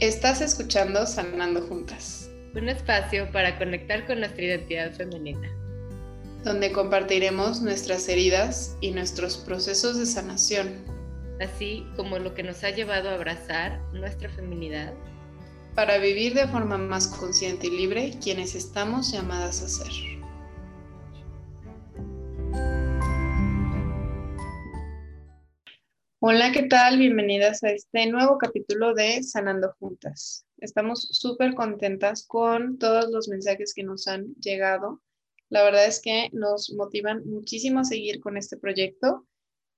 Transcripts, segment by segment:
Estás escuchando Sanando Juntas, un espacio para conectar con nuestra identidad femenina, donde compartiremos nuestras heridas y nuestros procesos de sanación, así como lo que nos ha llevado a abrazar nuestra feminidad, para vivir de forma más consciente y libre quienes estamos llamadas a ser. Hola, ¿qué tal? Bienvenidas a este nuevo capítulo de Sanando Juntas. Estamos súper contentas con todos los mensajes que nos han llegado. La verdad es que nos motivan muchísimo a seguir con este proyecto.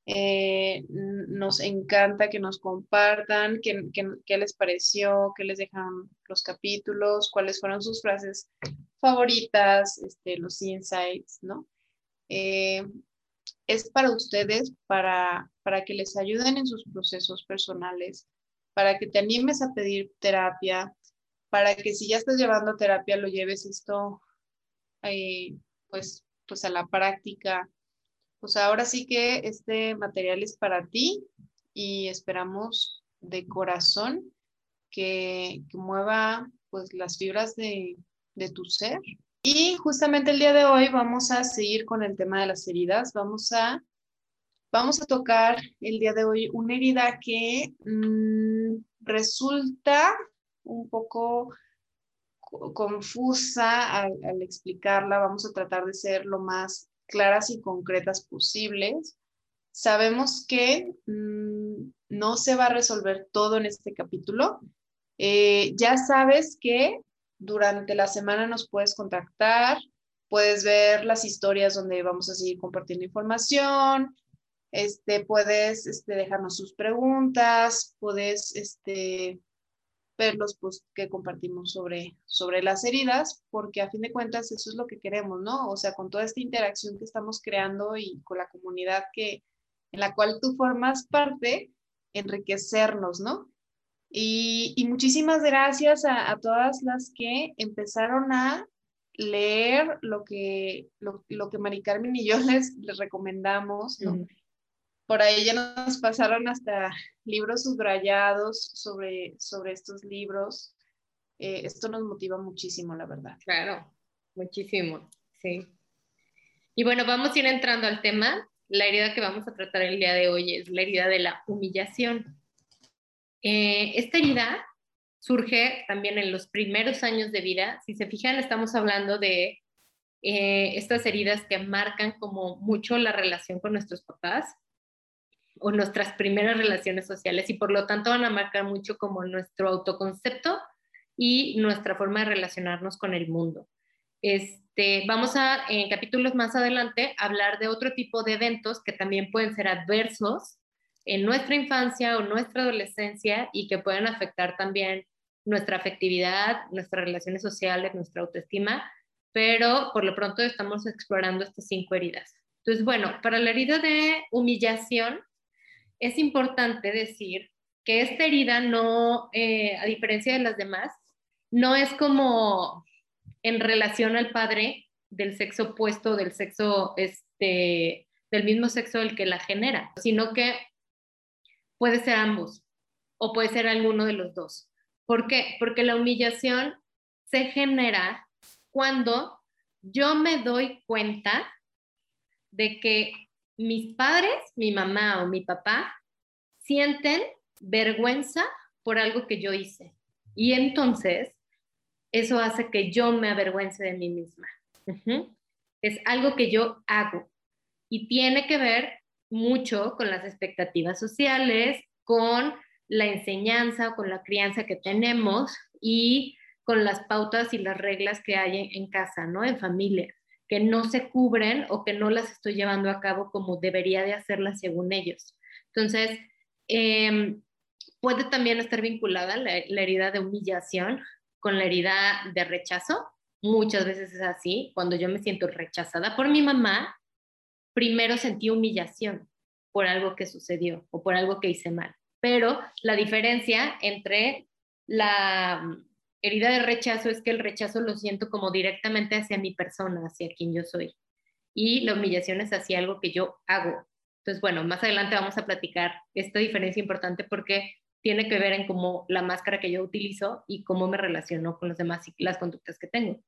Eh, nos encanta que nos compartan qué, les pareció, qué les dejan los capítulos, cuáles fueron sus frases favoritas, este, los insights, ¿no? Eh, es para ustedes, para, para que les ayuden en sus procesos personales, para que te animes a pedir terapia, para que si ya estás llevando terapia lo lleves esto eh, pues, pues a la práctica. Pues ahora sí que este material es para ti y esperamos de corazón que, que mueva pues las fibras de, de tu ser y justamente el día de hoy vamos a seguir con el tema de las heridas. Vamos a, vamos a tocar el día de hoy una herida que mm, resulta un poco confusa al, explicarla. Vamos a tratar de ser lo más claras y concretas posibles. Sabemos que mm, no se va a resolver todo en este capítulo. Eh, ya sabes que durante la semana nos puedes contactar, puedes ver las historias donde vamos a seguir compartiendo información, este, puedes este, dejarnos sus preguntas, puedes este, ver los posts que compartimos sobre, sobre las heridas, porque a fin de cuentas eso es lo que queremos, ¿no? O sea, con toda esta interacción que estamos creando y con la comunidad que, en la cual tú formas parte, enriquecernos, ¿no? Y, muchísimas gracias a, todas las que empezaron a leer lo que, lo, que Mari Carmen y yo les, les recomendamos. Por ahí ya nos pasaron hasta libros subrayados sobre, sobre estos libros. Eh, esto nos motiva muchísimo, la verdad. Claro, muchísimo, sí. Y bueno, vamos a ir entrando al tema. La herida que vamos a tratar el día de hoy es la herida de la humillación. Eh, esta herida surge también en los primeros años de vida. Si se fijan, estamos hablando de eh, estas heridas que marcan como mucho la relación con nuestros papás o nuestras primeras relaciones sociales y por lo tanto van a marcar mucho como nuestro autoconcepto y nuestra forma de relacionarnos con el mundo. Este, vamos a, en capítulos más adelante, hablar de otro tipo de eventos que también pueden ser adversos en nuestra infancia o nuestra adolescencia y que pueden afectar también nuestra afectividad, nuestras relaciones sociales, nuestra autoestima, pero por lo pronto estamos explorando estas cinco heridas. Entonces, bueno, para la herida de humillación, es importante decir que esta herida no, eh, a diferencia de las demás, no es como en relación al padre del sexo opuesto, del sexo, este, del mismo sexo el que la genera, sino que puede ser ambos o puede ser alguno de los dos. ¿Por qué? Porque la humillación se genera cuando yo me doy cuenta de que mis padres, mi mamá o mi papá, sienten vergüenza por algo que yo hice. Y entonces, eso hace que yo me avergüence de mí misma. Es algo que yo hago y tiene que ver mucho con las expectativas sociales, con la enseñanza, con la crianza que tenemos y con las pautas y las reglas que hay en, casa, ¿no? En familia, que no se cubren o que no las estoy llevando a cabo como debería de hacerlas según ellos. Entonces, em, puede también estar vinculada la herida de humillación con la herida de rechazo. Muchas veces es así. Cuando yo me siento rechazada por mi mamá, primero sentí humillación por algo que sucedió o por algo que hice mal. Pero la diferencia entre la mm, herida de rechazo es que el rechazo lo siento como directamente hacia mi persona, hacia quien yo soy. Y la humillación es hacia algo que yo hago. Entonces, bueno, más adelante vamos a platicar esta diferencia importante porque tiene que ver en cómo la máscara que yo utilizo y cómo me relaciono con los demás y las conductas que tengo.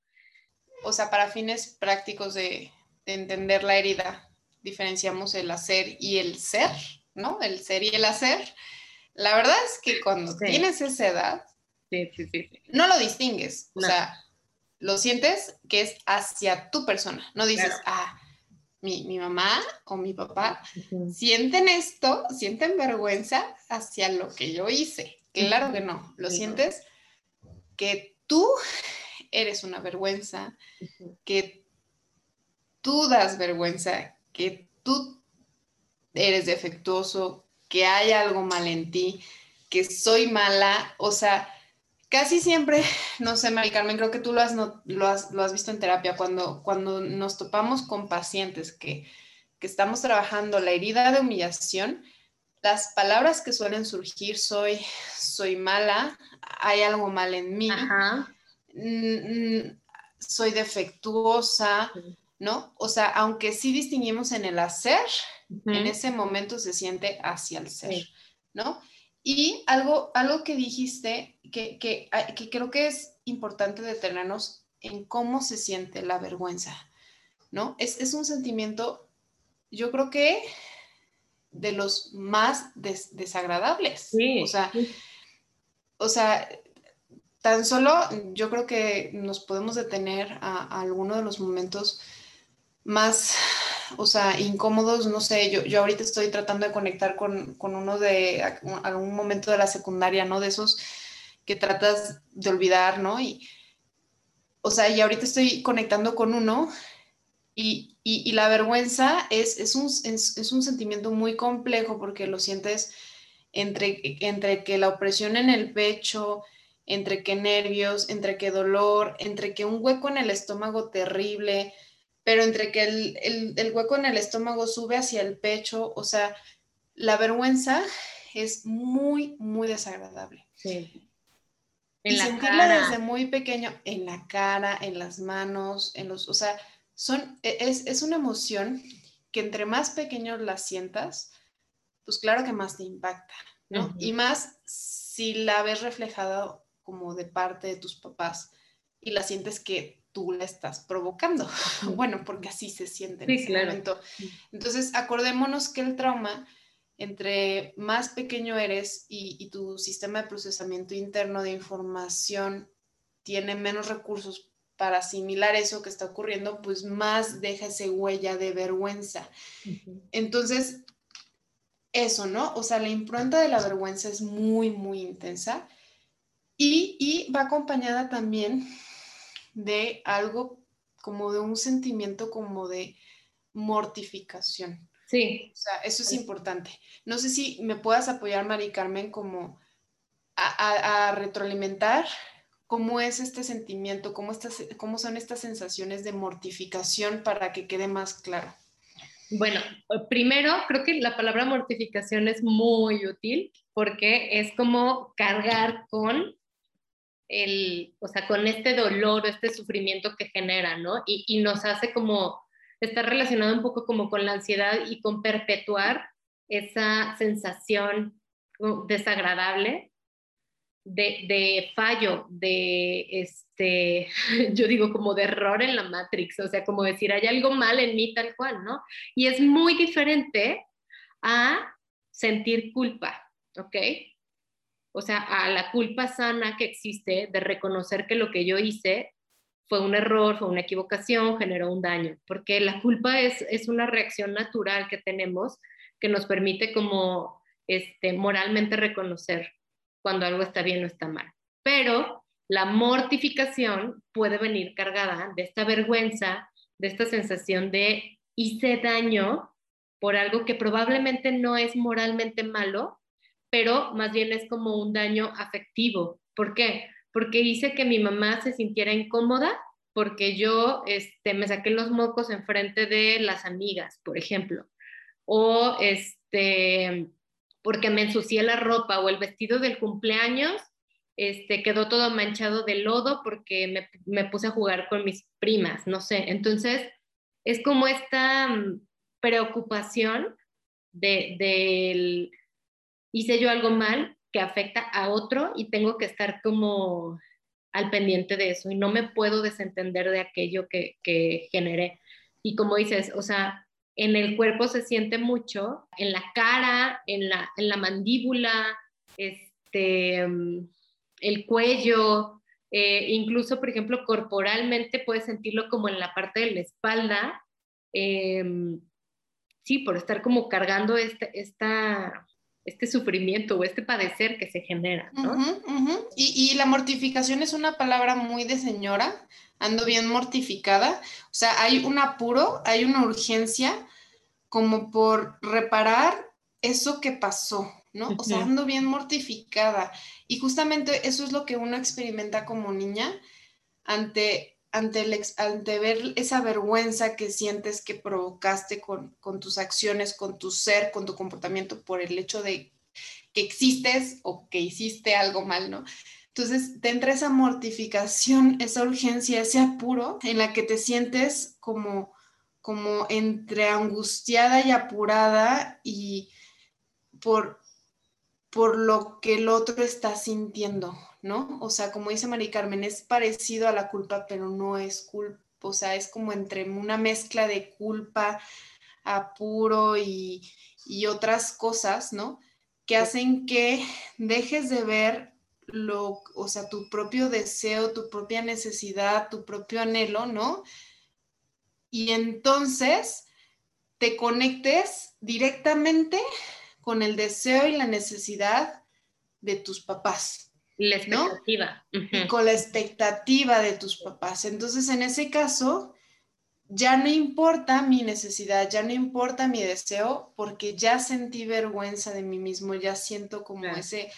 O sea, para fines prácticos de, entender la herida, diferenciamos el hacer y el ser, ¿no? El ser y el hacer. La verdad es que cuando tienes esa edad, no lo distingues. O sea, lo sientes que es hacia tu persona. No dices, ah, mi, mamá o mi papá sienten esto, sienten vergüenza hacia lo que yo hice. Claro que no, lo sientes que tú eres una vergüenza, que tú das vergüenza, que tú eres defectuoso, que hay algo mal en ti, que soy mala, o sea, casi siempre, no sé, Mari Carmen, creo que tú lo has, lo has, visto en terapia, cuando, cuando nos topamos con pacientes que, estamos trabajando la herida de humillación, las palabras que suelen surgir, soy, soy mala, hay algo mal en mí, soy defectuosa, ¿no? O sea, aunque sí distinguimos en el hacer, en ese momento se siente hacia el ser, ¿no? Y algo, algo que dijiste que, que, que creo que es importante detenernos en cómo se siente la vergüenza, ¿no? Es, es un sentimiento, yo creo que de los más desagradables. Sí. O sea, o sea, tan solo yo creo que nos podemos detener a, a alguno de los momentos más o sea, incómodos, no sé, yo, yo ahorita estoy tratando de conectar con, uno de algún momento de la secundaria, ¿no? De esos que tratas de olvidar, ¿no? Y, o sea, y ahorita estoy conectando con uno y, la vergüenza es, es, un, es, un, sentimiento muy complejo porque lo sientes entre, entre que la opresión en el pecho, entre que nervios, entre que dolor, entre que un hueco en el estómago terrible, pero entre que el, hueco en el estómago sube hacia el pecho, o sea, la vergüenza es muy, muy desagradable. Sí. y sentirla desde muy pequeño, en la cara, en las manos, en los, o sea, son, e, es, una emoción que entre más pequeño la sientas, pues claro que más te impacta, ¿no? Y más si la ves reflejada como de parte de tus papás y la sientes que tú la estás provocando. Bueno, porque así se siente en ese momento. Entonces, acordémonos que el trauma, entre más pequeño eres y, tu sistema de procesamiento interno de información tiene menos recursos para asimilar eso que está ocurriendo, pues más deja esa huella de vergüenza. Entonces, eso, ¿no? O sea, la impronta de la vergüenza es muy, muy intensa y, y va acompañada también de algo como de un sentimiento como de mortificación. Sí. O sea, eso es importante. No sé si me puedas apoyar, Mari Carmen, como a, retroalimentar cómo es este sentimiento, cómo, cómo son estas sensaciones de mortificación para que quede más claro. Bueno, primero creo que la palabra mortificación es muy útil porque es como cargar con el, o sea, con este dolor, este sufrimiento que genera, ¿no? Y, y nos hace como, estar relacionado un poco como con la ansiedad y con perpetuar esa sensación desagradable de, de, fallo, de, este, yo digo como de error en la Matrix, o sea, como decir, hay algo mal en mí tal cual, ¿no? Y es muy diferente a sentir culpa, ¿ok? O sea, a la culpa sana que existe de reconocer que lo que yo hice fue un error, fue una equivocación, generó un daño, porque la culpa es, es una reacción natural que tenemos que nos permite como este, moralmente reconocer cuando algo está bien o está mal. Pero la mortificación puede venir cargada de esta vergüenza, de esta sensación de hice daño por algo que probablemente no es moralmente malo, pero más bien es como un daño afectivo. ¿Por qué? Porque hice que mi mamá se sintiera incómoda porque yo este, me saqué los mocos enfrente de las amigas, por ejemplo, o este, porque me ensucié la ropa o el vestido del cumpleaños este, quedó todo manchado de lodo porque me, me puse a jugar con mis primas, no sé. Entonces, es como esta mm, preocupación de, del hice yo algo mal que afecta a otro y tengo que estar como al pendiente de eso y no me puedo desentender de aquello que, que generé. Y como dices, o sea, en el cuerpo se siente mucho, en la cara, en la, en la mandíbula, este, mm, el cuello, eh, incluso, por ejemplo, corporalmente puedes sentirlo como en la parte de la espalda. Em, sí, por estar como cargando este, esta, este sufrimiento o este padecer que se genera. ¿no? Y, y, la mortificación es una palabra muy de señora, ando bien mortificada, o sea, hay un apuro, hay una urgencia como por reparar eso que pasó, ¿no? O sea, ando bien mortificada. Y justamente eso es lo que uno experimenta como niña ante, ante, ver esa vergüenza que sientes que provocaste con, tus acciones, con tu ser, con tu comportamiento por el hecho de que existes o que hiciste algo mal, ¿no? Entonces te entra esa mortificación, esa urgencia, ese apuro en la que te sientes como, entre angustiada y apurada y por lo que el otro está sintiendo, ¿no? O sea, como dice Mari Carmen, es parecido a la culpa, pero no es culpa, o sea, es como entre una mezcla de culpa, apuro y, y otras cosas, ¿no? Que hacen que dejes de ver lo, o sea, tu propio deseo, tu propia necesidad, tu propio anhelo, ¿no? Y entonces te conectes directamente con el deseo y la necesidad de tus papás. La expectativa. Y con la expectativa de tus papás. Entonces, en ese caso, ya no importa mi necesidad, ya no importa mi deseo, porque ya sentí vergüenza de mí mismo, ya siento como ese,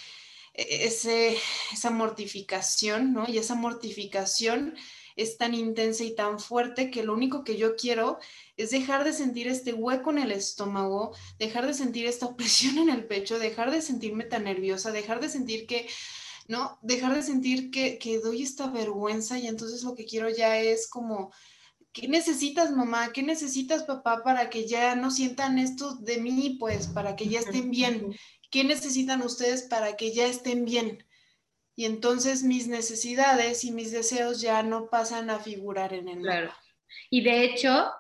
e, ese, esa mortificación, ¿no? Y esa mortificación es tan intensa y tan fuerte que lo único que yo quiero es dejar de sentir este hueco en el estómago, dejar de sentir esta opresión en el pecho, dejar de sentirme tan nerviosa, dejar de sentir que, ¿no? Dejar de sentir que, que doy esta vergüenza y entonces lo que quiero ya es como... ¿Qué necesitas, mamá? ¿Qué necesitas, papá, para que ya no sientan esto de mí, pues, para que ya estén bien? ¿Qué necesitan ustedes para que ya estén bien? Y entonces mis necesidades y mis deseos ya no pasan a figurar en el Claro. Y de hecho,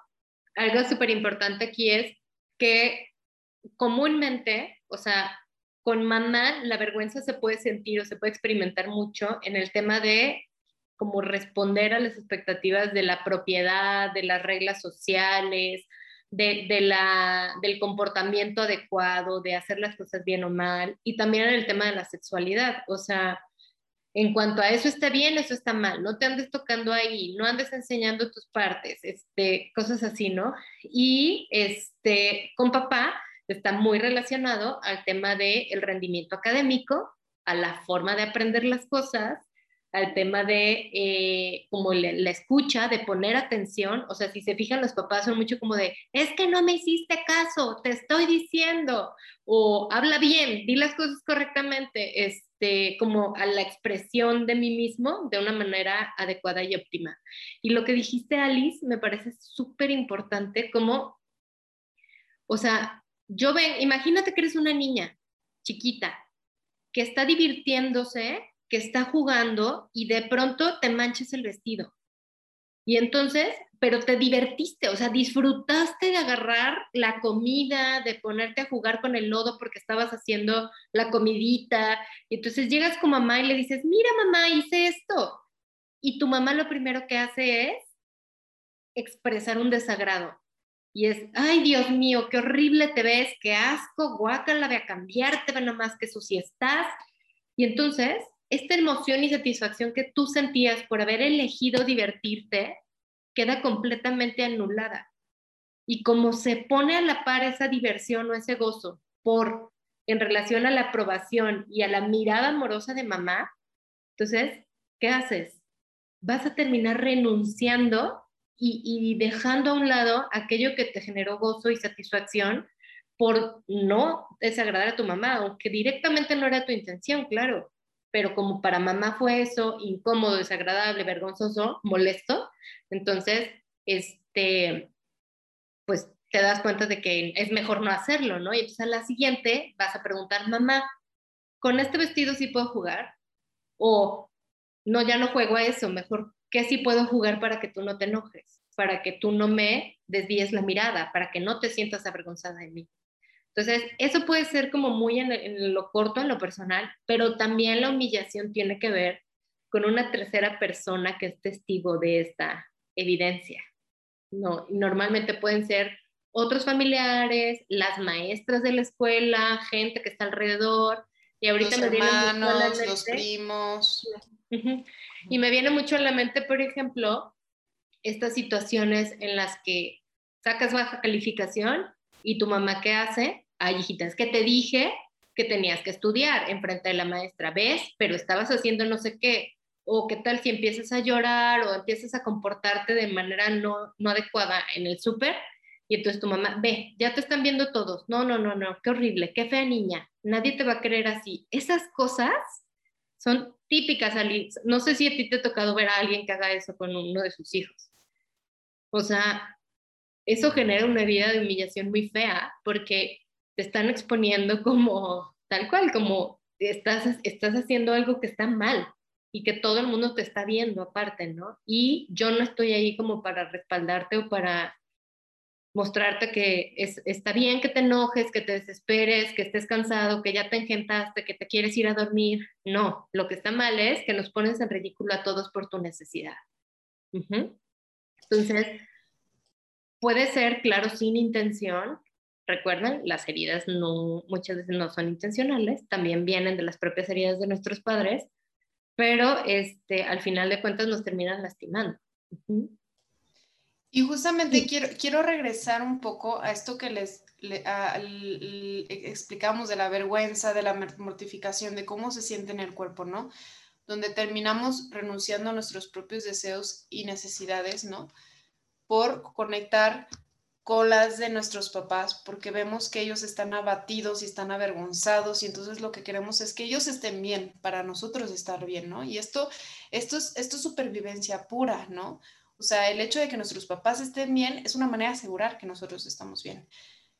algo súper importante aquí es que comúnmente, o sea, con mamá la vergüenza se puede sentir o se puede experimentar mucho en el tema de como responder a las expectativas de la propiedad, de las reglas sociales, de, la, del comportamiento adecuado, de hacer las cosas bien o mal, y también en el tema de la sexualidad. O sea, en cuanto a eso está bien, eso está mal, no te andes tocando ahí, no andes enseñando tus partes, este, cosas así, ¿no? Y este, con papá está muy relacionado al tema del el rendimiento académico, a la forma de aprender las cosas, al tema de eh, como la escucha, de poner atención, o sea, si se fijan los papás son mucho como de, es que no me hiciste caso, te estoy diciendo, o habla bien, di las cosas correctamente, es, este, como a la expresión de mí mismo de una manera adecuada y óptima. Y lo que dijiste, Alice, me parece súper importante como, o sea, yo ven, imagínate que eres una niña chiquita que está divirtiéndose, que está jugando y de pronto te manches el vestido. Y entonces pero te divertiste, o sea, disfrutaste de agarrar la comida, de ponerte a jugar con el lodo porque estabas haciendo la comidita. Y entonces llegas con mamá y le dices, mira mamá, hice esto. Y tu mamá lo primero que hace es expresar un desagrado. Y es, ay Dios mío, qué horrible te ves, qué asco, guácala, voy a cambiarte, ve nomás que sucia estás. Y entonces, esta emoción y satisfacción que tú sentías por haber elegido divertirte, queda completamente anulada. Y como se pone a la par esa diversión o ese gozo por en relación a la aprobación y a la mirada amorosa de mamá, entonces, ¿qué haces? Vas a terminar renunciando y, dejando a un lado aquello que te generó gozo y satisfacción por no desagradar a tu mamá, aunque directamente no era tu intención, claro, pero como para mamá fue eso, incómodo, desagradable, vergonzoso, molesto, entonces, este, pues te das cuenta de que es mejor no hacerlo, ¿no? Y entonces a la siguiente vas a preguntar, mamá, con este vestido sí puedo jugar, o no, ya no juego a eso, mejor, ¿qué sí puedo jugar para que tú no te enojes? Para que tú no me desvíes la mirada, para que no te sientas avergonzada de mí. Entonces, eso puede ser como muy en, lo corto, en lo personal, pero también la humillación tiene que ver con una tercera persona que es testigo de esta evidencia. No, normalmente pueden ser otros familiares, las maestras de la escuela, gente que está alrededor. Y ahorita los hermanos, los primos. Y me viene mucho a la mente, por ejemplo, estas situaciones en las que sacas baja calificación y tu mamá qué hace? Ay, hijita, es que te dije que tenías que estudiar en frente de la maestra, ¿ves? Pero estabas haciendo no sé qué. O qué tal si empiezas a llorar o empiezas a comportarte de manera no, no adecuada en el súper y entonces tu mamá, ve, ya te están viendo todos. No, no, no, no, qué horrible, qué fea niña. Nadie te va a querer así. Esas cosas son típicas. No sé si a ti te ha tocado ver a alguien que haga eso con uno de sus hijos. O sea, eso genera una vida de humillación muy fea porque te están exponiendo como tal cual, como estás, estás haciendo algo que está mal y que todo el mundo te está viendo aparte, ¿no? Y yo no estoy ahí como para respaldarte o para mostrarte que es, está bien que te enojes, que te desesperes, que estés cansado, que ya te engentaste, que te quieres ir a dormir. No, lo que está mal es que nos pones en ridículo a todos por tu necesidad. Entonces, puede ser, claro, sin intención. Recuerden, las heridas no, muchas veces no son intencionales, también vienen de las propias heridas de nuestros padres, pero este, al final de cuentas nos terminan lastimando. Y justamente quiero, quiero regresar un poco a esto que les explicamos de la vergüenza, de la mortificación, de cómo se siente en el cuerpo, ¿no? Donde terminamos renunciando a nuestros propios deseos y necesidades, ¿no? Por conectar con las de nuestros papás, porque vemos que ellos están abatidos y están avergonzados y entonces lo que queremos es que ellos estén bien, para nosotros estar bien, ¿no? Y esto, esto, es, esto es supervivencia pura, ¿no? O sea, el hecho de que nuestros papás estén bien es una manera de asegurar que nosotros estamos bien.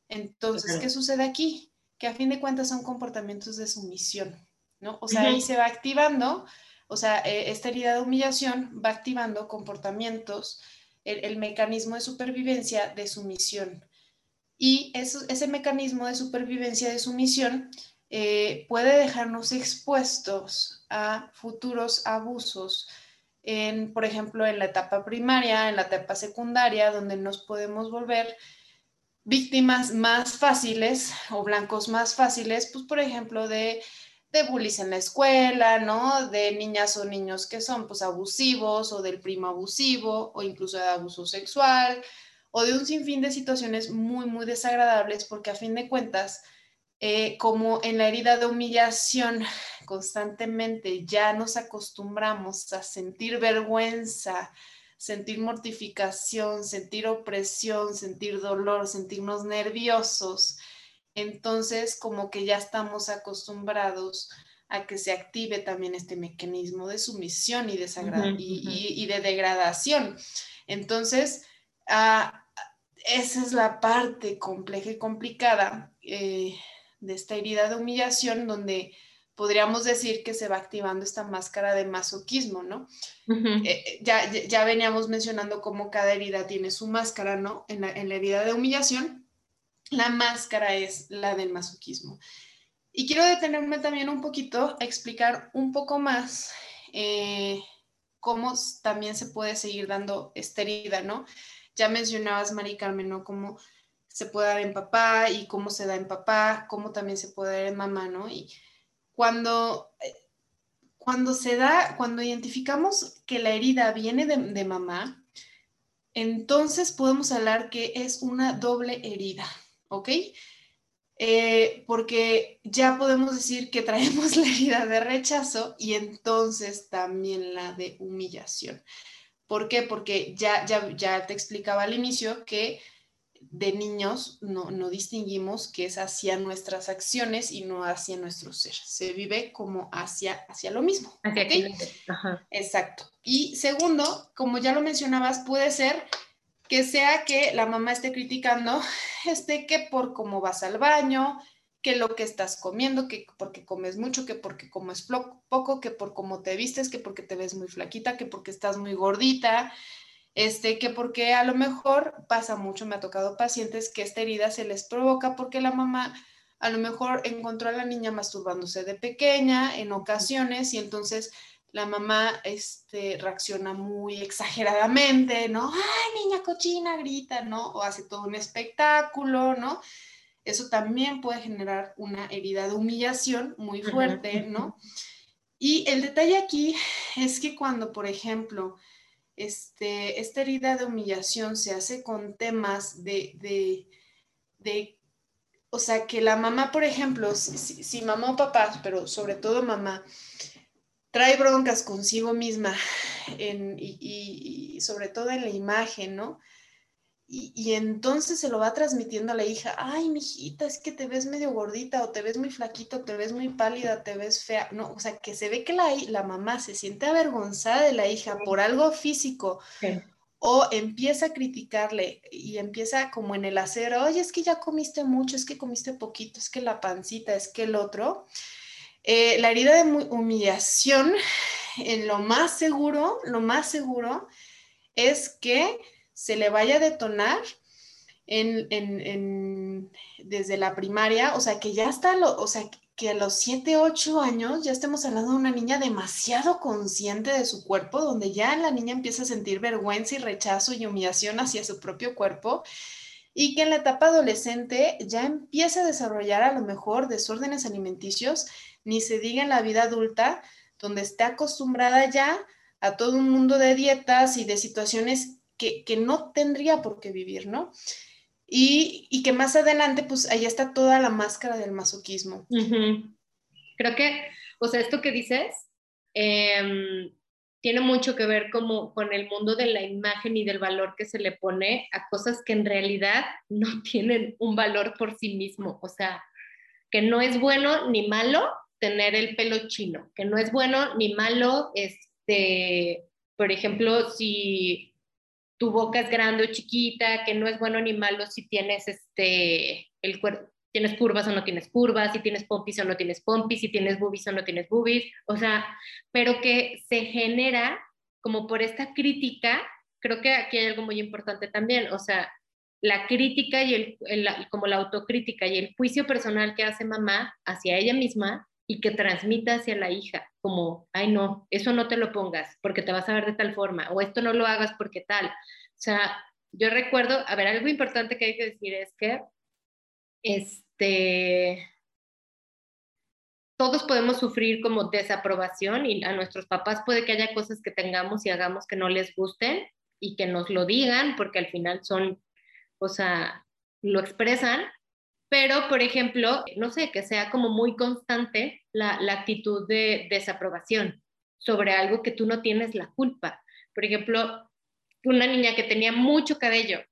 Entonces, ¿qué sucede aquí? Que a fin de cuentas son comportamientos de sumisión, ¿no? O sea, ahí se va activando, o sea, eh, esta herida de humillación va activando comportamientos, el, mecanismo de supervivencia de sumisión. Y ese mecanismo de supervivencia de sumisión eh, puede dejarnos expuestos a futuros abusos en, por ejemplo, en la etapa primaria, en la etapa secundaria, donde nos podemos volver víctimas más fáciles o blancos más fáciles, pues, por ejemplo, de, de bullies en la escuela, ¿no? De niñas o niños que son, pues, abusivos o del primo abusivo o incluso de abuso sexual o de un sinfín de situaciones muy, muy desagradables porque a fin de cuentas, eh, como en la herida de humillación constantemente ya nos acostumbramos a sentir vergüenza, sentir mortificación, sentir opresión, sentir dolor, sentirnos nerviosos, entonces como que ya estamos acostumbrados a que se active también este mecanismo de sumisión y de, y, de degradación. Entonces, ah, esa es la parte compleja y complicada eh, de esta herida de humillación donde podríamos decir que se va activando esta máscara de masoquismo, ¿no? Eh, eh, ya, ya, veníamos mencionando cómo cada herida tiene su máscara, ¿no? En la, herida de humillación, la máscara es la del masoquismo. Y quiero detenerme también un poquito a explicar un poco más eh, cómo también se puede seguir dando esta herida, ¿no? Ya mencionabas, Mari Carmen, ¿no? Cómo se puede dar en papá y cómo se da en papá, cómo también se puede dar en mamá, ¿no? Y cuando, eh, cuando se da, cuando identificamos que la herida viene de, mamá, entonces podemos hablar que es una doble herida, ¿ok? Eh, porque ya podemos decir que traemos la herida de rechazo y entonces también la de humillación. ¿Por qué? Porque ya, ya, ya te explicaba al inicio que de niños no, distinguimos que es hacia nuestras acciones y no hacia nuestro ser. Se vive como hacia, hacia lo mismo. Exacto. Y segundo, como ya lo mencionabas, puede ser que sea que la mamá esté criticando, este, que por cómo vas al baño, que lo que estás comiendo, que porque comes mucho, que porque comes poco, que por cómo te vistes, que porque te ves muy flaquita, que porque estás muy gordita, este, que porque a lo mejor pasa mucho, me ha tocado pacientes que esta herida se les provoca porque la mamá a lo mejor encontró a la niña masturbándose de pequeña en ocasiones y entonces la mamá este, reacciona muy exageradamente, ¿no? ¡Ay, niña cochina! grita, ¿no? O hace todo un espectáculo, ¿no? Eso también puede generar una herida de humillación muy fuerte, ¿no? Y el detalle aquí es que cuando, por ejemplo, este, esta herida de humillación se hace con temas de, de, de o sea, que la mamá, por ejemplo, si mamá o papá, pero sobre todo mamá, trae broncas consigo misma y, sobre todo en la imagen, ¿no? Y, entonces se lo va transmitiendo a la hija, ay, mijita, es que te ves medio gordita o te ves muy flaquita o te ves muy pálida, te ves fea, no, o sea, que se ve que la, la mamá se siente avergonzada de la hija por algo físico o empieza a criticarle y empieza como en el acero, oye, es que ya comiste mucho, es que comiste poquito, es que la pancita, es que el otro. Eh, la herida de humillación, en lo más seguro, lo más seguro es que se le vaya a detonar desde la primaria, o sea, que ya está, o sea, que a los 7, 8 años ya estemos hablando de una niña demasiado consciente de su cuerpo, donde ya la niña empieza a sentir vergüenza y rechazo y humillación hacia su propio cuerpo y que en la etapa adolescente ya empieza a desarrollar a lo mejor desórdenes alimenticios ni se diga en la vida adulta, donde está acostumbrada ya a todo un mundo de dietas y de situaciones que, no tendría por qué vivir, ¿no? Y, que más adelante, pues ahí está toda la máscara del masoquismo. Creo que, o sea, esto que dices em, tiene mucho que ver como con el mundo de la imagen y del valor que se le pone a cosas que en realidad no tienen un valor por sí mismo. O sea, que no es bueno ni malo, tener el pelo chino, que no es bueno ni malo, este, por ejemplo, si tu boca es grande o chiquita, que no es bueno ni malo si tienes este, el cuerpo, tienes curvas o no tienes curvas, si tienes pompis o no tienes pompis, si tienes boobies o no tienes boobies, o sea, pero que se genera como por esta crítica, creo que aquí hay algo muy importante también, o sea, la crítica y el, el, como la autocrítica y el juicio personal que hace mamá hacia ella misma y que transmita hacia la hija, como, ay no, eso no te lo pongas porque te vas a ver de tal forma, o esto no lo hagas porque tal. O sea, yo recuerdo, a ver, algo importante que hay que decir es que, este, todos podemos sufrir como desaprobación y a nuestros papás puede que haya cosas que tengamos y hagamos que no les gusten y que nos lo digan porque al final son, o sea, lo expresan, pero, por ejemplo, no sé, que sea como muy constante la, actitud de desaprobación sobre algo que tú no tienes la culpa. Por ejemplo, una niña que tenía mucho cabello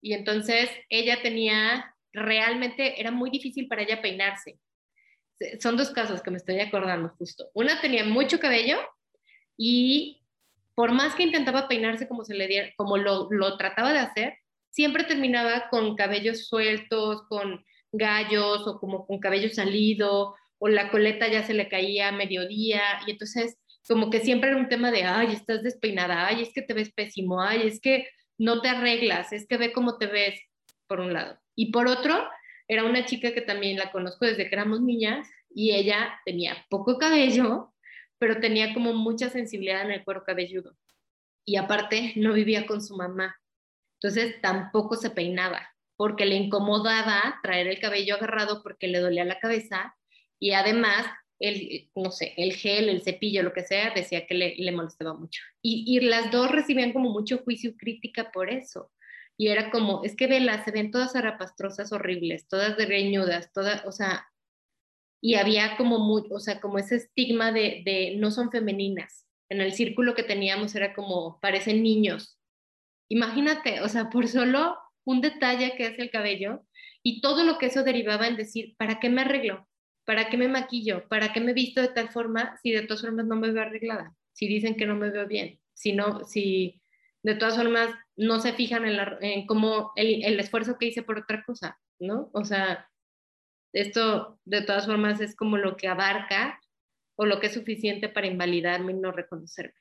y entonces ella tenía, realmente era muy difícil para ella peinarse. Son dos casos que me estoy acordando justo. Una tenía mucho cabello y por más que intentaba peinarse como se le diera, como lo, lo trataba de hacer, siempre terminaba con cabellos sueltos, con gallos o como con cabello salido o la coleta ya se le caía a mediodía y entonces como que siempre era un tema de, ay, estás despeinada, ay, es que te ves pésimo, ay, es que no te arreglas, es que ve cómo te ves, por un lado. Y por otro, era una chica que también la conozco desde que éramos niñas y ella tenía poco cabello, pero tenía como mucha sensibilidad en el cuero cabelludo. Y aparte, no vivía con su mamá. Entonces, tampoco se peinaba porque le incomodaba traer el cabello agarrado porque le dolía la cabeza y además el, no sé, el gel, el cepillo, lo que sea, decía que le, molestaba mucho. Y, y, las dos recibían como mucho juicio y crítica por eso. Y era como, es que vela, se ven todas arapastrosas horribles, todas derreñudas, todas, o sea, y había como mucho, o sea, como ese estigma de, de no son femeninas. En el círculo que teníamos era como, parecen niños. Imagínate, o sea, por solo un detalle que hace el cabello y todo lo que eso derivaba en decir, ¿para qué me arreglo? ¿Para qué me maquillo? ¿Para qué me visto de tal forma si de todas formas no me veo arreglada? Si dicen que no me veo bien, si no, si de todas formas no se fijan en, la, cómo el, el, esfuerzo que hice por otra cosa, ¿no? O sea, Esto de todas formas es como lo que abarca o lo que es suficiente para invalidarme y no reconocerme.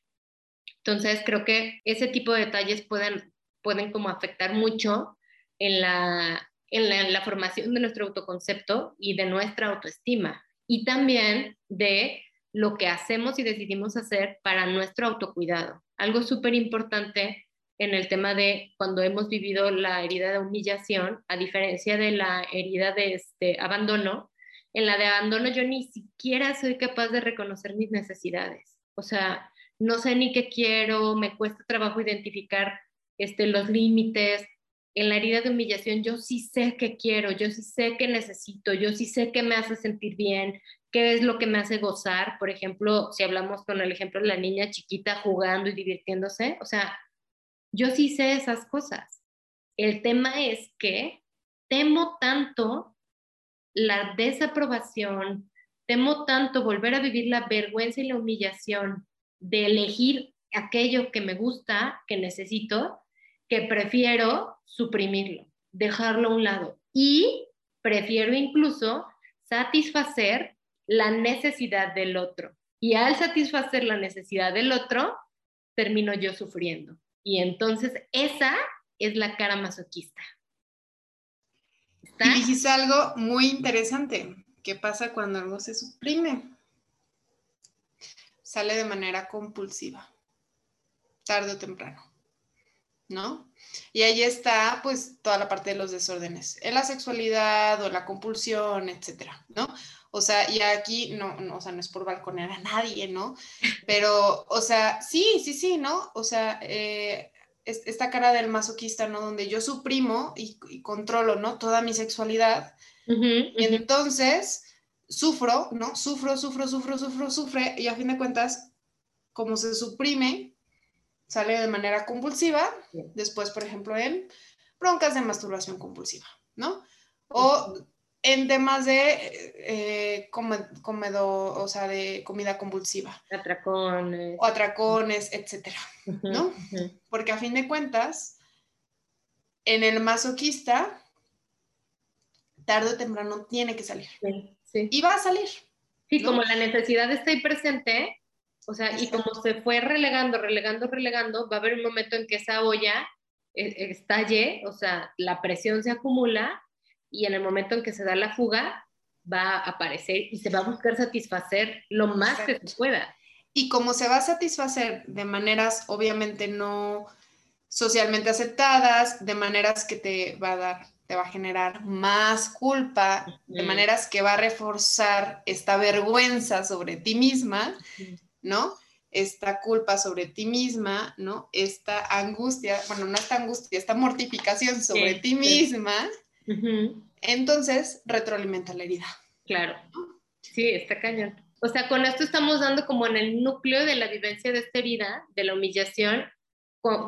Entonces creo que ese tipo de detalles pueden, pueden como afectar mucho en la, en la formación de nuestro autoconcepto y de nuestra autoestima y también de lo que hacemos y decidimos hacer para nuestro autocuidado. Algo súper importante en el tema de cuando hemos vivido la herida de humillación, a diferencia de la herida de este abandono, en la de abandono yo ni siquiera soy capaz de reconocer mis necesidades. O sea, no sé ni qué quiero, me cuesta trabajo identificar este, los límites. En la herida de humillación yo sí sé qué quiero, yo sí sé qué necesito, yo sí sé qué me hace sentir bien, qué es lo que me hace gozar. Por ejemplo, si hablamos con el ejemplo de la niña chiquita jugando y divirtiéndose, o sea, yo sí sé esas cosas. El tema es que temo tanto la desaprobación, temo tanto volver a vivir la vergüenza y la humillación de elegir aquello que me gusta, que necesito, que prefiero suprimirlo, dejarlo a un lado. Y prefiero incluso satisfacer la necesidad del otro. Y al satisfacer la necesidad del otro, termino yo sufriendo. Y entonces esa es la cara masoquista. Y dijiste algo muy interesante. ¿Qué pasa cuando algo se suprime? Sale de manera compulsiva, tarde o temprano, ¿no? Y ahí está, pues, toda la parte de los desórdenes, en la sexualidad o la compulsión, etcétera, ¿no? O sea, y aquí no, no, o sea, no es por balconear a nadie, ¿no? Pero, o sea, sí, sí, sí, ¿no? O sea, eh, esta cara del masoquista, ¿no? Donde yo suprimo y, controlo, ¿no? Toda mi sexualidad. Y entonces sufro, ¿no? Sufro, sufro, sufro, sufro, sufre. Y a fin de cuentas, como se suprime, sale de manera compulsiva. Después, por ejemplo, en broncas de masturbación compulsiva, ¿no? O en temas de eh, comedo, o sea, de comida convulsiva. Atracones. O atracones, etcétera, ¿no? Porque a fin de cuentas, en el masoquista, tarde o temprano tiene que salir. Sí, Y va a salir. Sí, como la necesidad está ahí presente, o sea, y como se fue relegando, relegando, relegando, va a haber un momento en que esa olla eh, estalle, o sea, la presión se acumula y en el momento en que se da la fuga va a aparecer y se va a buscar satisfacer lo más que se pueda. Y como se va a satisfacer de maneras obviamente no socialmente aceptadas, de maneras que te va a dar, te va a generar más culpa, de maneras que va a reforzar esta vergüenza sobre ti misma, ¿no? Esta culpa sobre ti misma, ¿no? Esta angustia, bueno, no esta angustia, esta mortificación sobre ti misma. Entonces, retroalimenta la herida. Claro. Sí, está cañón. O sea, con esto estamos dando como en el núcleo de la vivencia de esta herida, de la humillación.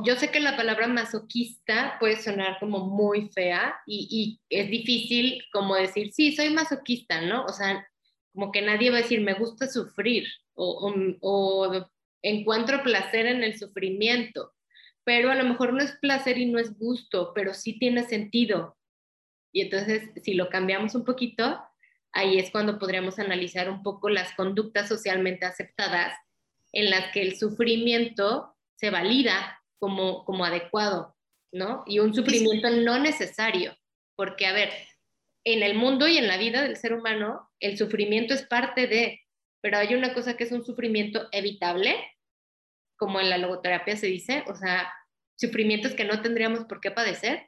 Yo sé que la palabra masoquista puede sonar como muy fea y, es difícil como decir, sí, soy masoquista, ¿no? O sea, como que nadie va a decir, me gusta sufrir o, o encuentro placer en el sufrimiento, pero a lo mejor no es placer y no es gusto, pero sí tiene sentido, y entonces, si lo cambiamos un poquito, ahí es cuando podríamos analizar un poco las conductas socialmente aceptadas en las que el sufrimiento se valida como, como adecuado, ¿no? Y un sufrimiento no necesario, porque, a ver, en el mundo y en la vida del ser humano, el sufrimiento es parte de, pero hay una cosa que es un sufrimiento evitable, como en la logoterapia se dice, o sea, sufrimientos que no tendríamos por qué padecer,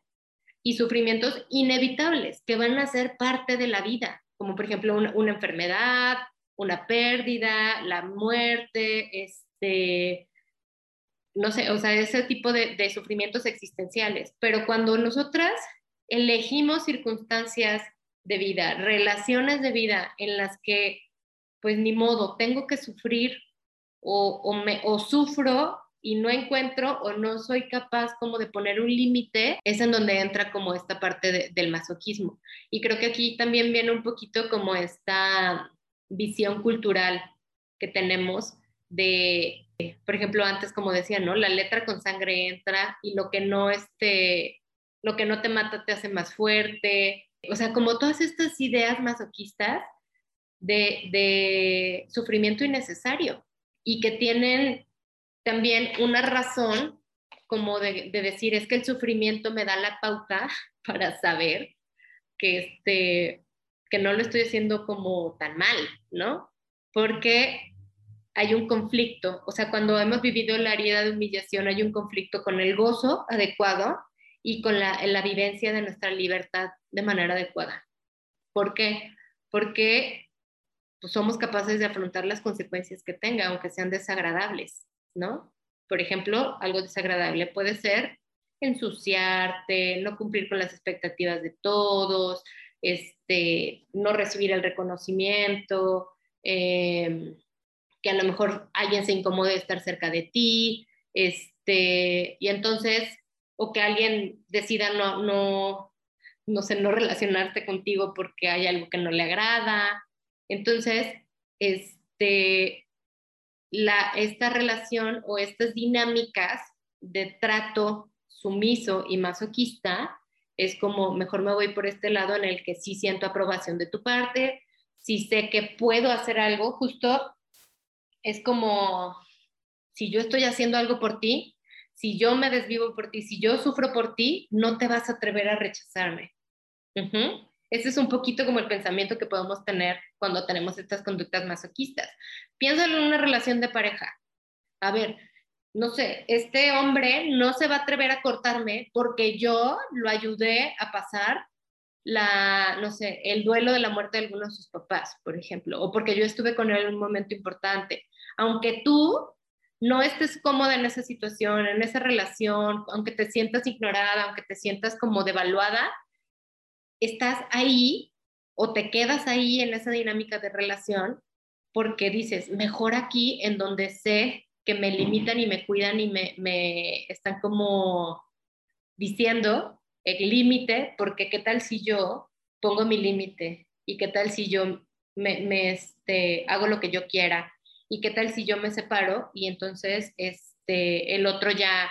y sufrimientos inevitables que van a ser parte de la vida, como por ejemplo una, enfermedad, una pérdida, la muerte, este, no sé, o sea, ese tipo de, de sufrimientos existenciales. Pero cuando nosotras elegimos circunstancias de vida, relaciones de vida en las que, pues ni modo, tengo que sufrir o, o, me, o sufro y no encuentro o no soy capaz como de poner un límite, es en donde entra como esta parte del masoquismo. Y creo que aquí también viene un poquito como esta visión cultural que tenemos de, por ejemplo, antes como decía, ¿no? La letra con sangre entra y lo que no este, lo que no te mata te hace más fuerte, o sea, como todas estas ideas masoquistas de, sufrimiento innecesario y que tienen también una razón como de, de, decir es que el sufrimiento me da la pauta para saber que, este, que no lo estoy haciendo como tan mal, ¿no? Porque hay un conflicto, o sea, cuando hemos vivido la herida de humillación hay un conflicto con el gozo adecuado y con la, la vivencia de nuestra libertad de manera adecuada. ¿Por qué? Porque pues, somos capaces de afrontar las consecuencias que tenga, aunque sean desagradables, ¿no? Por ejemplo, algo desagradable puede ser ensuciarte, no cumplir con las expectativas de todos, este, no recibir el reconocimiento, eh, que a lo mejor alguien se incomode de estar cerca de ti, este, y entonces, o que alguien decida no, no, no sé, no relacionarte contigo porque hay algo que no le agrada. Entonces, este, la, esta relación o estas dinámicas de trato sumiso y masoquista es como mejor me voy por este lado en el que sí siento aprobación de tu parte, si sé que puedo hacer algo, justo es como si yo estoy haciendo algo por ti, si yo me desvivo por ti, si yo sufro por ti, no te vas a atrever a rechazarme. Ese es un poquito como el pensamiento que podemos tener cuando tenemos estas conductas masoquistas. Piensa en una relación de pareja. A ver, no sé, este hombre no se va a atrever a cortarme porque yo lo ayudé a pasar la, no sé, el duelo de la muerte de algunos de sus papás, por ejemplo, o porque yo estuve con él en un momento importante. Aunque tú no estés cómoda en esa situación, en esa relación, aunque te sientas ignorada, aunque te sientas como devaluada, estás ahí o te quedas ahí en esa dinámica de relación porque dices, mejor aquí en donde sé que me limitan y me cuidan y me, me están como diciendo el límite, porque qué tal si yo pongo mi límite y qué tal si yo me, este, hago lo que yo quiera y qué tal si yo me separo y entonces este, el otro ya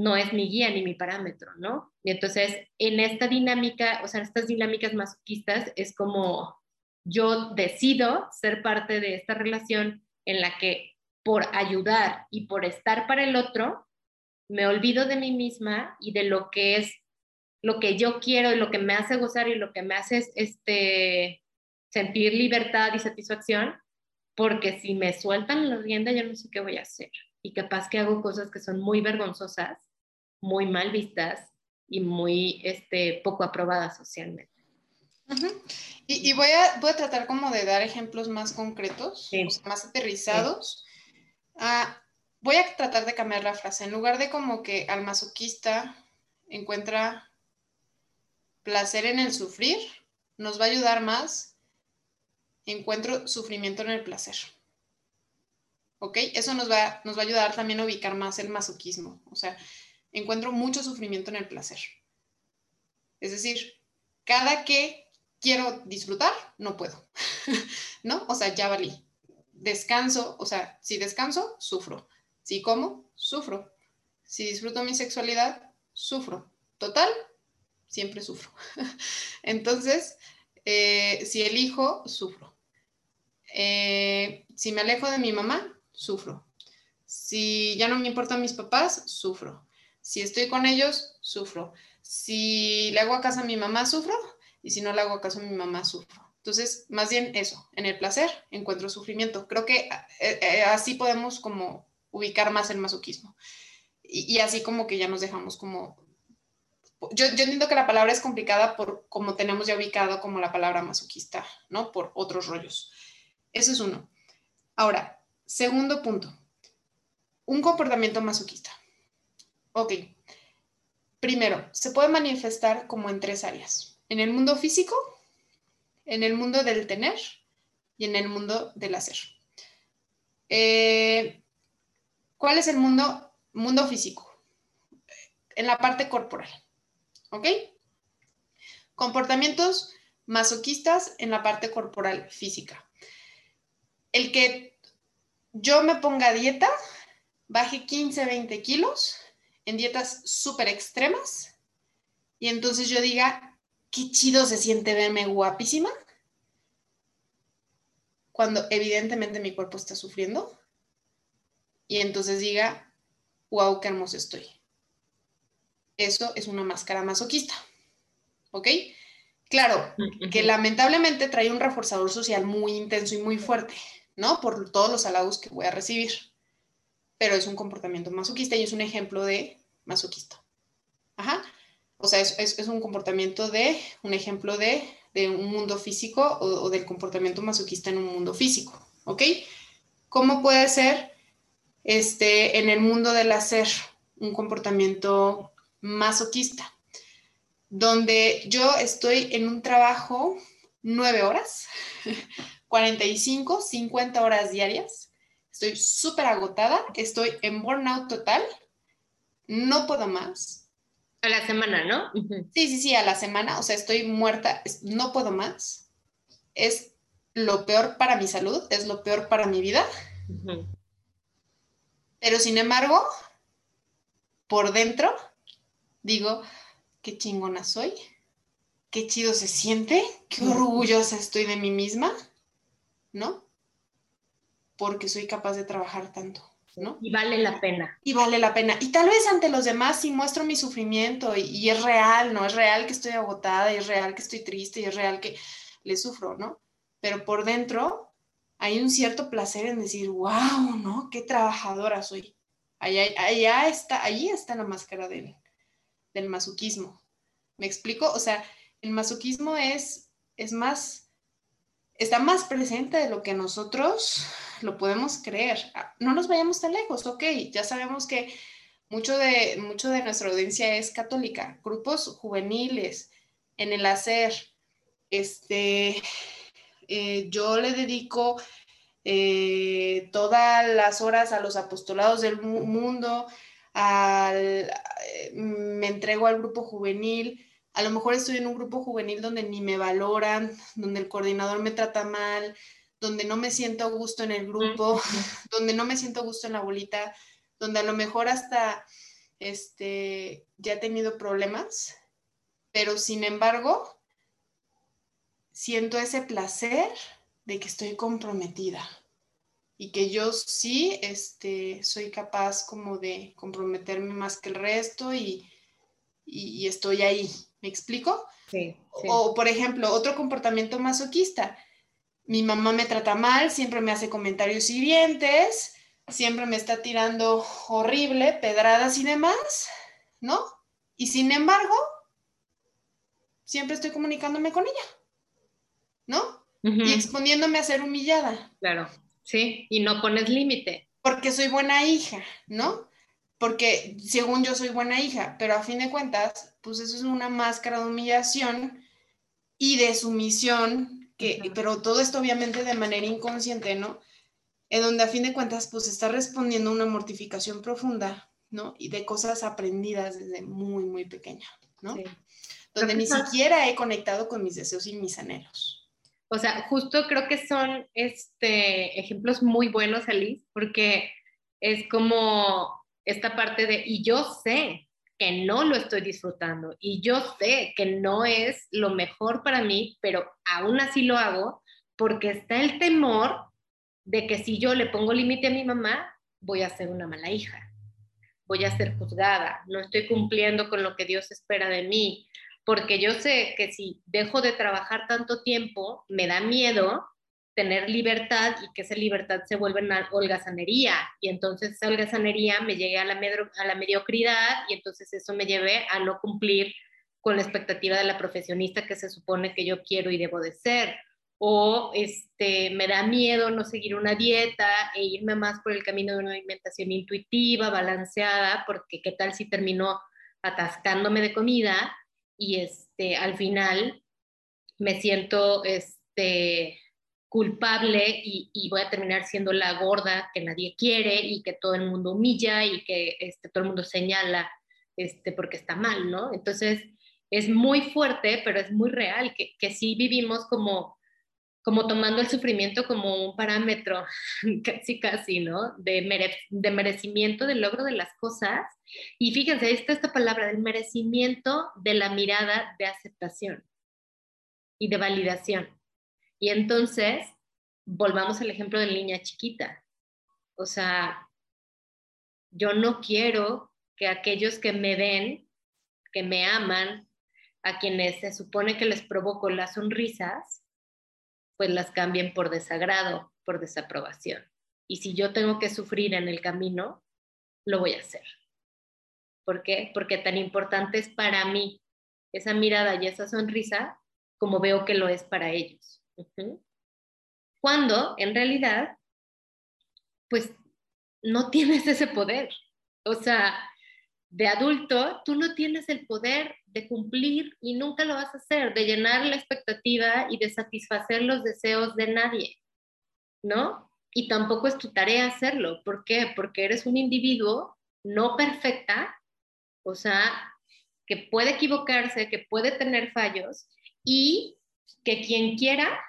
no es mi guía ni mi parámetro, ¿no? Y entonces en esta dinámica, o sea, estas dinámicas masoquistas es como yo decido ser parte de esta relación en la que por ayudar y por estar para el otro, me olvido de mí misma y de lo que es lo que yo quiero y lo que me hace gozar y lo que me hace este, sentir libertad y satisfacción, porque si me sueltan la rienda yo no sé qué voy a hacer y capaz que hago cosas que son muy vergonzosas, muy mal vistas y muy este, poco aprobadas socialmente. y, voy, a, voy a tratar como de dar ejemplos más concretos, más aterrizados. Ah, voy a tratar de cambiar la frase. En lugar de como que al masoquista encuentra placer en el sufrir, nos va a ayudar más. Encuentro sufrimiento en el placer. ¿Ok? Eso nos va, nos va a ayudar también a ubicar más el masoquismo. O sea, encuentro mucho sufrimiento en el placer. Es decir, cada que quiero disfrutar, no puedo. ¿No? O sea, ya valí descanso, o sea, si descanso, sufro. Si como, sufro. Si disfruto mi sexualidad, sufro. Total, siempre sufro. Entonces, eh, si elijo, sufro. Eh, si me alejo de mi mamá, sufro. Si ya no me importan mis papás, sufro. Si estoy con ellos, sufro. Si le hago a casa a mi mamá, sufro. Y si no le hago caso a mi mamá, sufro. Entonces, más bien eso, en el placer encuentro sufrimiento. Creo que eh, eh, así podemos como ubicar más el masoquismo. Y, así como que ya nos dejamos como... Yo, yo, entiendo que la palabra es complicada por como tenemos ya ubicado como la palabra masoquista, ¿no? Por otros rollos. Eso es uno. Ahora, segundo punto. Un comportamiento masoquista. Ok. Primero, se puede manifestar como en tres áreas. En el mundo físico, en el mundo del tener y en el mundo del hacer. Eh, ¿Cuál es el mundo, mundo físico? En la parte corporal. ¿Ok? Comportamientos masoquistas en la parte corporal física. El que yo me ponga dieta, baje 15, 20 kilos en dietas súper extremas y entonces yo diga, qué chido se siente verme guapísima cuando evidentemente mi cuerpo está sufriendo y entonces diga, wow, qué hermoso estoy. Eso es una máscara masoquista. ¿Ok? Claro, que lamentablemente trae un reforzador social muy intenso y muy fuerte, ¿no? Por todos los halagos que voy a recibir. Pero es un comportamiento masoquista y es un ejemplo de masoquista. Ajá. O sea, es, un comportamiento de, un ejemplo de, un mundo físico o, o, del comportamiento masoquista en un mundo físico. ¿Ok? ¿Cómo puede ser este, en el mundo del hacer un comportamiento masoquista? Donde yo estoy en un trabajo nueve horas, 45, 50 horas diarias. Estoy súper agotada, estoy en burnout total, no puedo más a la semana, ¿no? Sí, sí, sí, a la semana. O sea, estoy muerta, no puedo más. Es lo peor para mi salud, es lo peor para mi vida. Pero sin embargo, por dentro, digo, qué chingona soy, qué chido se siente, qué orgullosa estoy de mí misma, ¿no? Porque soy capaz de trabajar tanto. Y vale la pena. Y vale la pena. Y tal vez ante los demás sí muestro mi sufrimiento y, es real, ¿no? Es real que estoy agotada y es real que estoy triste y es real que le sufro, ¿no? Pero por dentro hay un cierto placer en decir, wow, ¿no? Qué trabajadora soy. Allá, está, allí está la máscara del, del masoquismo. ¿Me explico? O sea, el masoquismo es, es más está más presente de lo que nosotros lo podemos creer. Ah, no nos vayamos tan lejos, ok, ya sabemos que mucho de, mucho de nuestra audiencia es católica, grupos juveniles en el hacer. Este, eh, yo le dedico eh, todas las horas a los apostolados del mundo, eh, me entrego al grupo juvenil, a lo mejor estoy en un grupo juvenil donde ni me valoran, donde el coordinador me trata mal, donde no me siento a gusto en el grupo, donde no me siento a gusto en la bolita, donde a lo mejor hasta este, ya he tenido problemas, pero sin embargo, siento ese placer de que estoy comprometida y que yo sí este, soy capaz como de comprometerme más que el resto y, y estoy ahí, ¿Me explico? Sí, O, por ejemplo, otro comportamiento masoquista. Mi mamá me trata mal, siempre me hace comentarios hirientes, siempre me está tirando horrible, pedradas y demás, ¿no? Y sin embargo, siempre estoy comunicándome con ella, ¿no? Y exponiéndome a ser humillada. Claro, sí, y no pones límite. Porque soy buena hija, ¿no? Porque según yo soy buena hija, pero a fin de cuentas, pues eso es una máscara de humillación y de sumisión, que, pero todo esto obviamente de manera inconsciente, ¿no? En donde a fin de cuentas, pues está respondiendo a una mortificación profunda, ¿no? Y de cosas aprendidas desde muy, muy pequeña, ¿no? Donde ni siquiera he conectado con mis deseos y mis anhelos. O sea, justo creo que son este, ejemplos muy buenos, Alice, porque es como esta parte de, y yo sé que no lo estoy disfrutando y yo sé que no es lo mejor para mí, pero aún así lo hago porque está el temor de que si yo le pongo límite a mi mamá, voy a ser una mala hija, voy a ser juzgada, no estoy cumpliendo con lo que Dios espera de mí, porque yo sé que si dejo de trabajar tanto tiempo, me da miedo tener libertad y que esa libertad se vuelva una holgazanería. Y entonces esa holgazanería me llegue a la, a la mediocridad y entonces eso me lleve a no cumplir con la expectativa de la profesionista que se supone que yo quiero y debo de ser. O este, me da miedo no seguir una dieta e irme más por el camino de una alimentación intuitiva, balanceada, porque qué tal si termino atascándome de comida y este, al final me siento este, culpable y, voy a terminar siendo la gorda que nadie quiere y que todo el mundo humilla y que este, todo el mundo señala este, porque está mal, ¿no? Entonces, es muy fuerte, pero es muy real, que, que sí vivimos como, como tomando el sufrimiento como un parámetro, casi casi, ¿no? De, de merecimiento del logro de las cosas. Y fíjense, está esta palabra del merecimiento de la mirada de aceptación. y de validación. Y entonces, volvamos al ejemplo de la niña chiquita. O sea, yo no quiero que aquellos que me ven, que me aman, a quienes se supone que les provoco las sonrisas, pues las cambien por desagrado, por desaprobación. Y si yo tengo que sufrir en el camino, lo voy a hacer. ¿Por qué? Porque tan importante es para mí esa mirada y esa sonrisa como veo que lo es para ellos. Cuando en realidad, pues no tienes ese poder. O sea, de adulto, tú no tienes el poder de cumplir y nunca lo vas a hacer, de llenar la expectativa y de satisfacer los deseos de nadie, ¿no? Y tampoco es tu tarea hacerlo. ¿Por qué? Porque eres un individuo no perfecta, o sea, que puede equivocarse, que puede tener fallos y que quien quiera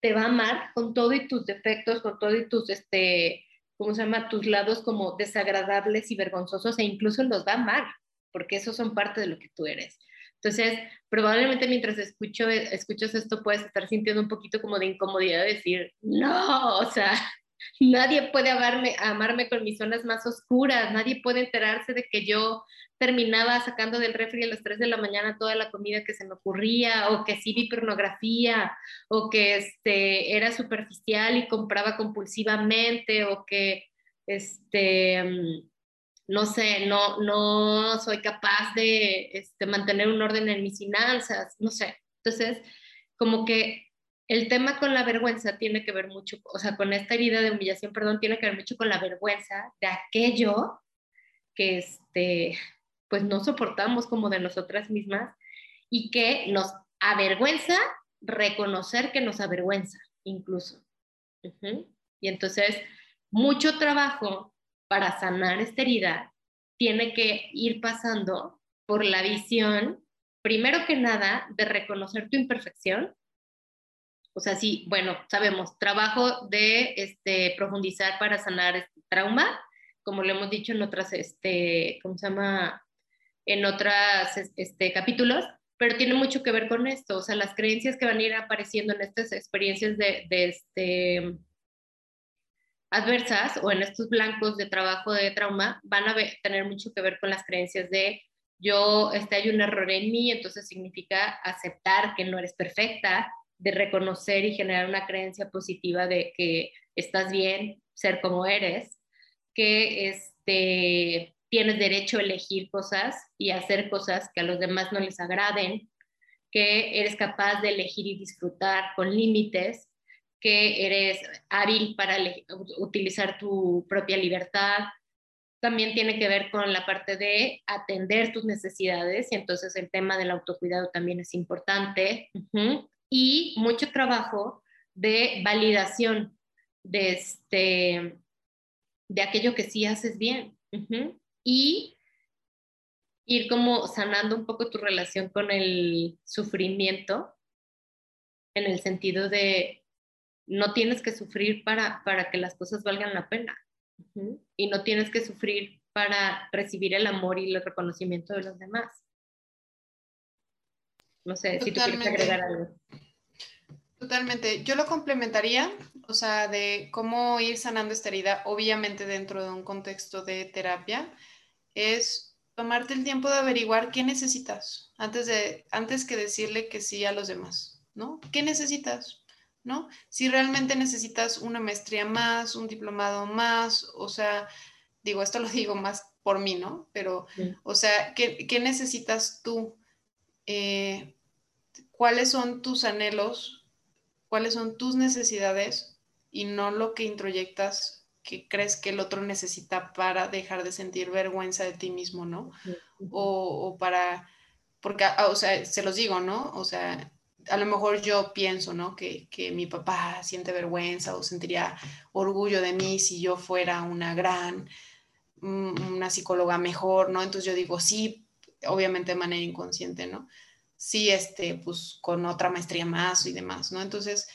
te va a amar con todo y tus defectos, con todo y tus, este, ¿cómo se llama? Tus lados como desagradables y vergonzosos e incluso los va a amar, porque esos son parte de lo que tú eres. Entonces, probablemente mientras escucho, escuchas esto puedes estar sintiendo un poquito como de incomodidad de decir, no, o sea, nadie puede amarme, amarme con mis zonas más oscuras, nadie puede enterarse de que yo terminaba sacando del refri a las 3 de la mañana toda la comida que se me ocurría, o que sí vi pornografía, o que este, era superficial y compraba compulsivamente, o que, este, mm, no sé, no, no soy capaz de este, mantener un orden en mis finanzas, no sé. Entonces, como que el tema con la vergüenza tiene que ver mucho, o sea, con esta herida de humillación, perdón, tiene que ver mucho con la vergüenza de aquello que, este, pues no soportamos como de nosotras mismas y que nos avergüenza reconocer que nos avergüenza incluso. Y entonces, mucho trabajo para sanar esta herida tiene que ir pasando por la visión, primero que nada, de reconocer tu imperfección. O sea, sí, bueno, sabemos, trabajo de este, profundizar para sanar este trauma, como lo hemos dicho en otras, este, ¿cómo se llama? en otros este, capítulos, pero tiene mucho que ver con esto, o sea, las creencias que van a ir apareciendo en estas experiencias de, este, adversas o en estos blancos de trabajo de trauma van a tener mucho que ver con las creencias de yo, este, hay un error en mí, entonces significa aceptar que no eres perfecta, de reconocer y generar una creencia positiva de que estás bien, ser como eres, que este, tienes derecho a elegir cosas y hacer cosas que a los demás no les agraden, que eres capaz de elegir y disfrutar con límites, que eres hábil para utilizar tu propia libertad. También tiene que ver con la parte de atender tus necesidades y entonces el tema del autocuidado también es importante. Y mucho trabajo de validación de, este, de aquello que sí haces bien. Y ir como sanando un poco tu relación con el sufrimiento en el sentido de no tienes que sufrir para, para que las cosas valgan la pena. Y no tienes que sufrir para recibir el amor y el reconocimiento de los demás. No sé si tú quieres agregar algo. Totalmente. Yo lo complementaría, o sea, de cómo ir sanando esta herida, obviamente dentro de un contexto de terapia, es tomarte el tiempo de averiguar qué necesitas antes, de, antes que decirle que sí a los demás, ¿no? ¿Qué necesitas? ¿No? Si realmente necesitas una maestría más, un diplomado más, o sea, digo, esto lo digo más por mí, ¿no? Pero, o sea, ¿qué, necesitas tú? Eh, ¿Cuáles son tus anhelos? ¿Cuáles son tus necesidades? Y no lo que introyectas que crees que el otro necesita para dejar de sentir vergüenza de ti mismo, ¿no? o, para, porque, ah, o sea, se los digo, ¿no? O sea, a lo mejor yo pienso, ¿no? Que, que, mi papá siente vergüenza o sentiría orgullo de mí si yo fuera una gran, mm, una psicóloga mejor, ¿no? Entonces yo digo, sí, obviamente de manera inconsciente, ¿no? Sí, este, pues con otra maestría más y demás, ¿no? Entonces,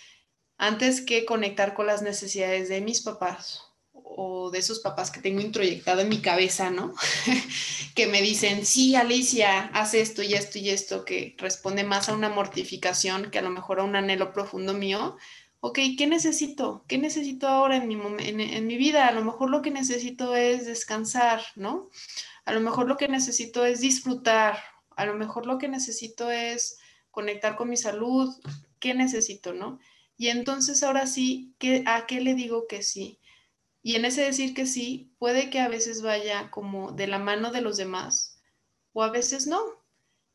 antes que conectar con las necesidades de mis papás o, de esos papás que tengo introyectado en mi cabeza, ¿no? que me dicen, sí, Alicia, haz esto y esto y esto, que responde más a una mortificación que a lo mejor a un anhelo profundo mío. Ok, ¿qué necesito? ¿Qué necesito ahora en mi, en, en mi vida? A lo mejor lo que necesito es descansar, ¿no? A lo mejor lo que necesito es disfrutar. A lo mejor lo que necesito es conectar con mi salud. ¿Qué necesito, no? Y entonces ahora sí, ¿a qué le digo que sí? Y en ese decir que sí, puede que a veces vaya como de la mano de los demás o a veces no.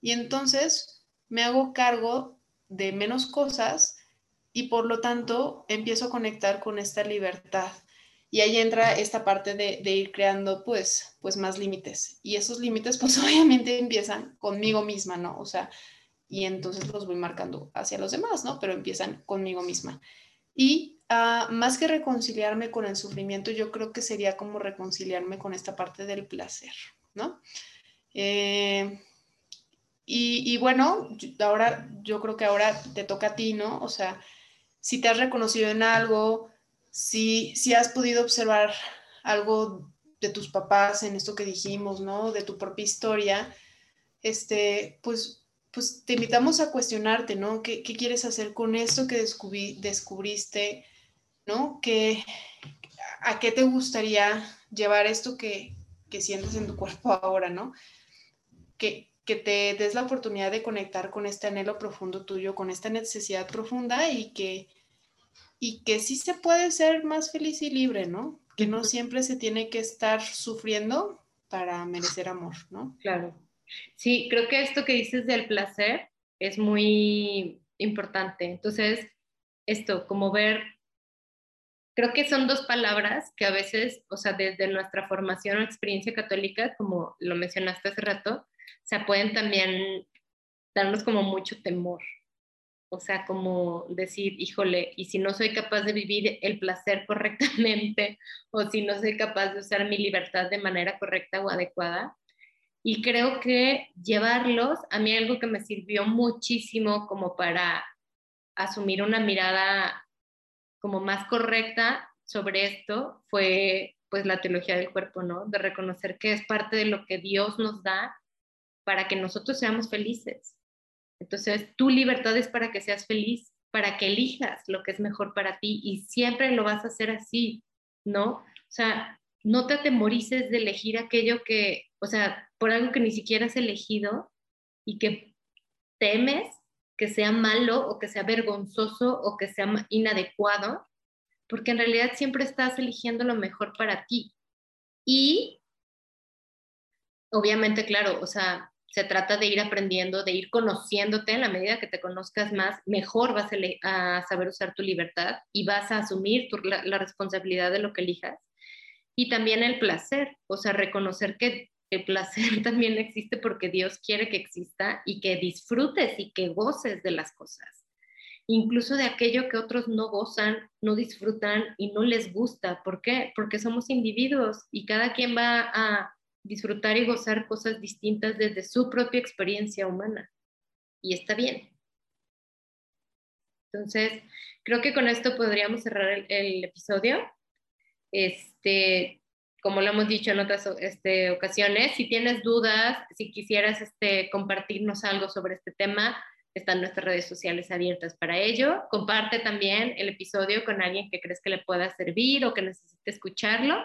Y entonces me hago cargo de menos cosas y por lo tanto empiezo a conectar con esta libertad. Y ahí entra esta parte de, ir creando pues, pues más límites. Y esos límites pues obviamente empiezan conmigo misma, ¿no? O sea, y entonces los voy marcando hacia los demás, ¿no? Pero empiezan conmigo misma. Y uh, más que reconciliarme con el sufrimiento, yo creo que sería como reconciliarme con esta parte del placer, ¿no? Eh, y, y, bueno, ahora yo creo que ahora te toca a ti, ¿no? O sea, si te has reconocido en algo, si, si has podido observar algo de tus papás en esto que dijimos, ¿no? De tu propia historia, este, pues pues te invitamos a cuestionarte, ¿no? ¿Qué, quieres hacer con esto que descubriste, ¿no? ¿Qué, ¿A qué te gustaría llevar esto que, que sientes en tu cuerpo ahora, ¿no? Que, que te des la oportunidad de conectar con este anhelo profundo tuyo, con esta necesidad profunda y que, y que sí se puede ser más feliz y libre, ¿no? Que no siempre se tiene que estar sufriendo para merecer amor, ¿no? Claro. Sí, creo que esto que dices del placer es muy importante. Entonces, esto, como ver, creo que son dos palabras que a veces, o sea, desde nuestra formación o experiencia católica, como lo mencionaste hace rato, o sea, pueden también darnos como mucho temor. O sea, como decir, híjole, y si no soy capaz de vivir el placer correctamente, o si no soy capaz de usar mi libertad de manera correcta o adecuada, y creo que llevarlos, a mí algo que me sirvió muchísimo como para asumir una mirada como más correcta sobre esto fue pues la teología del cuerpo, ¿no? De reconocer que es parte de lo que Dios nos da para que nosotros seamos felices. Entonces, tu libertad es para que seas feliz, para que elijas lo que es mejor para ti y siempre lo vas a hacer así, ¿no? O sea, no te atemorices de elegir aquello que, o sea, por algo que ni siquiera has elegido y que temes que sea malo o que sea vergonzoso o que sea inadecuado, porque en realidad siempre estás eligiendo lo mejor para ti. Y obviamente, claro, o sea, se trata de ir aprendiendo, de ir conociéndote en la medida que te conozcas más, mejor vas a, saber usar tu libertad y vas a asumir la responsabilidad de lo que elijas. Y también el placer, o sea, reconocer que el placer también existe porque Dios quiere que exista y que disfrutes y que goces de las cosas, incluso de aquello que otros no gozan, no disfrutan y no les gusta. ¿Por qué? Porque somos individuos y cada quien va a disfrutar y gozar cosas distintas desde su propia experiencia humana. Y está bien. Entonces, creo que con esto podríamos cerrar el, el episodio. Este, como lo hemos dicho en otras este, ocasiones, si tienes dudas, si quisieras este, compartirnos algo sobre este tema, están nuestras redes sociales abiertas para ello. Comparte también el episodio con alguien que crees que le pueda servir o que necesite escucharlo.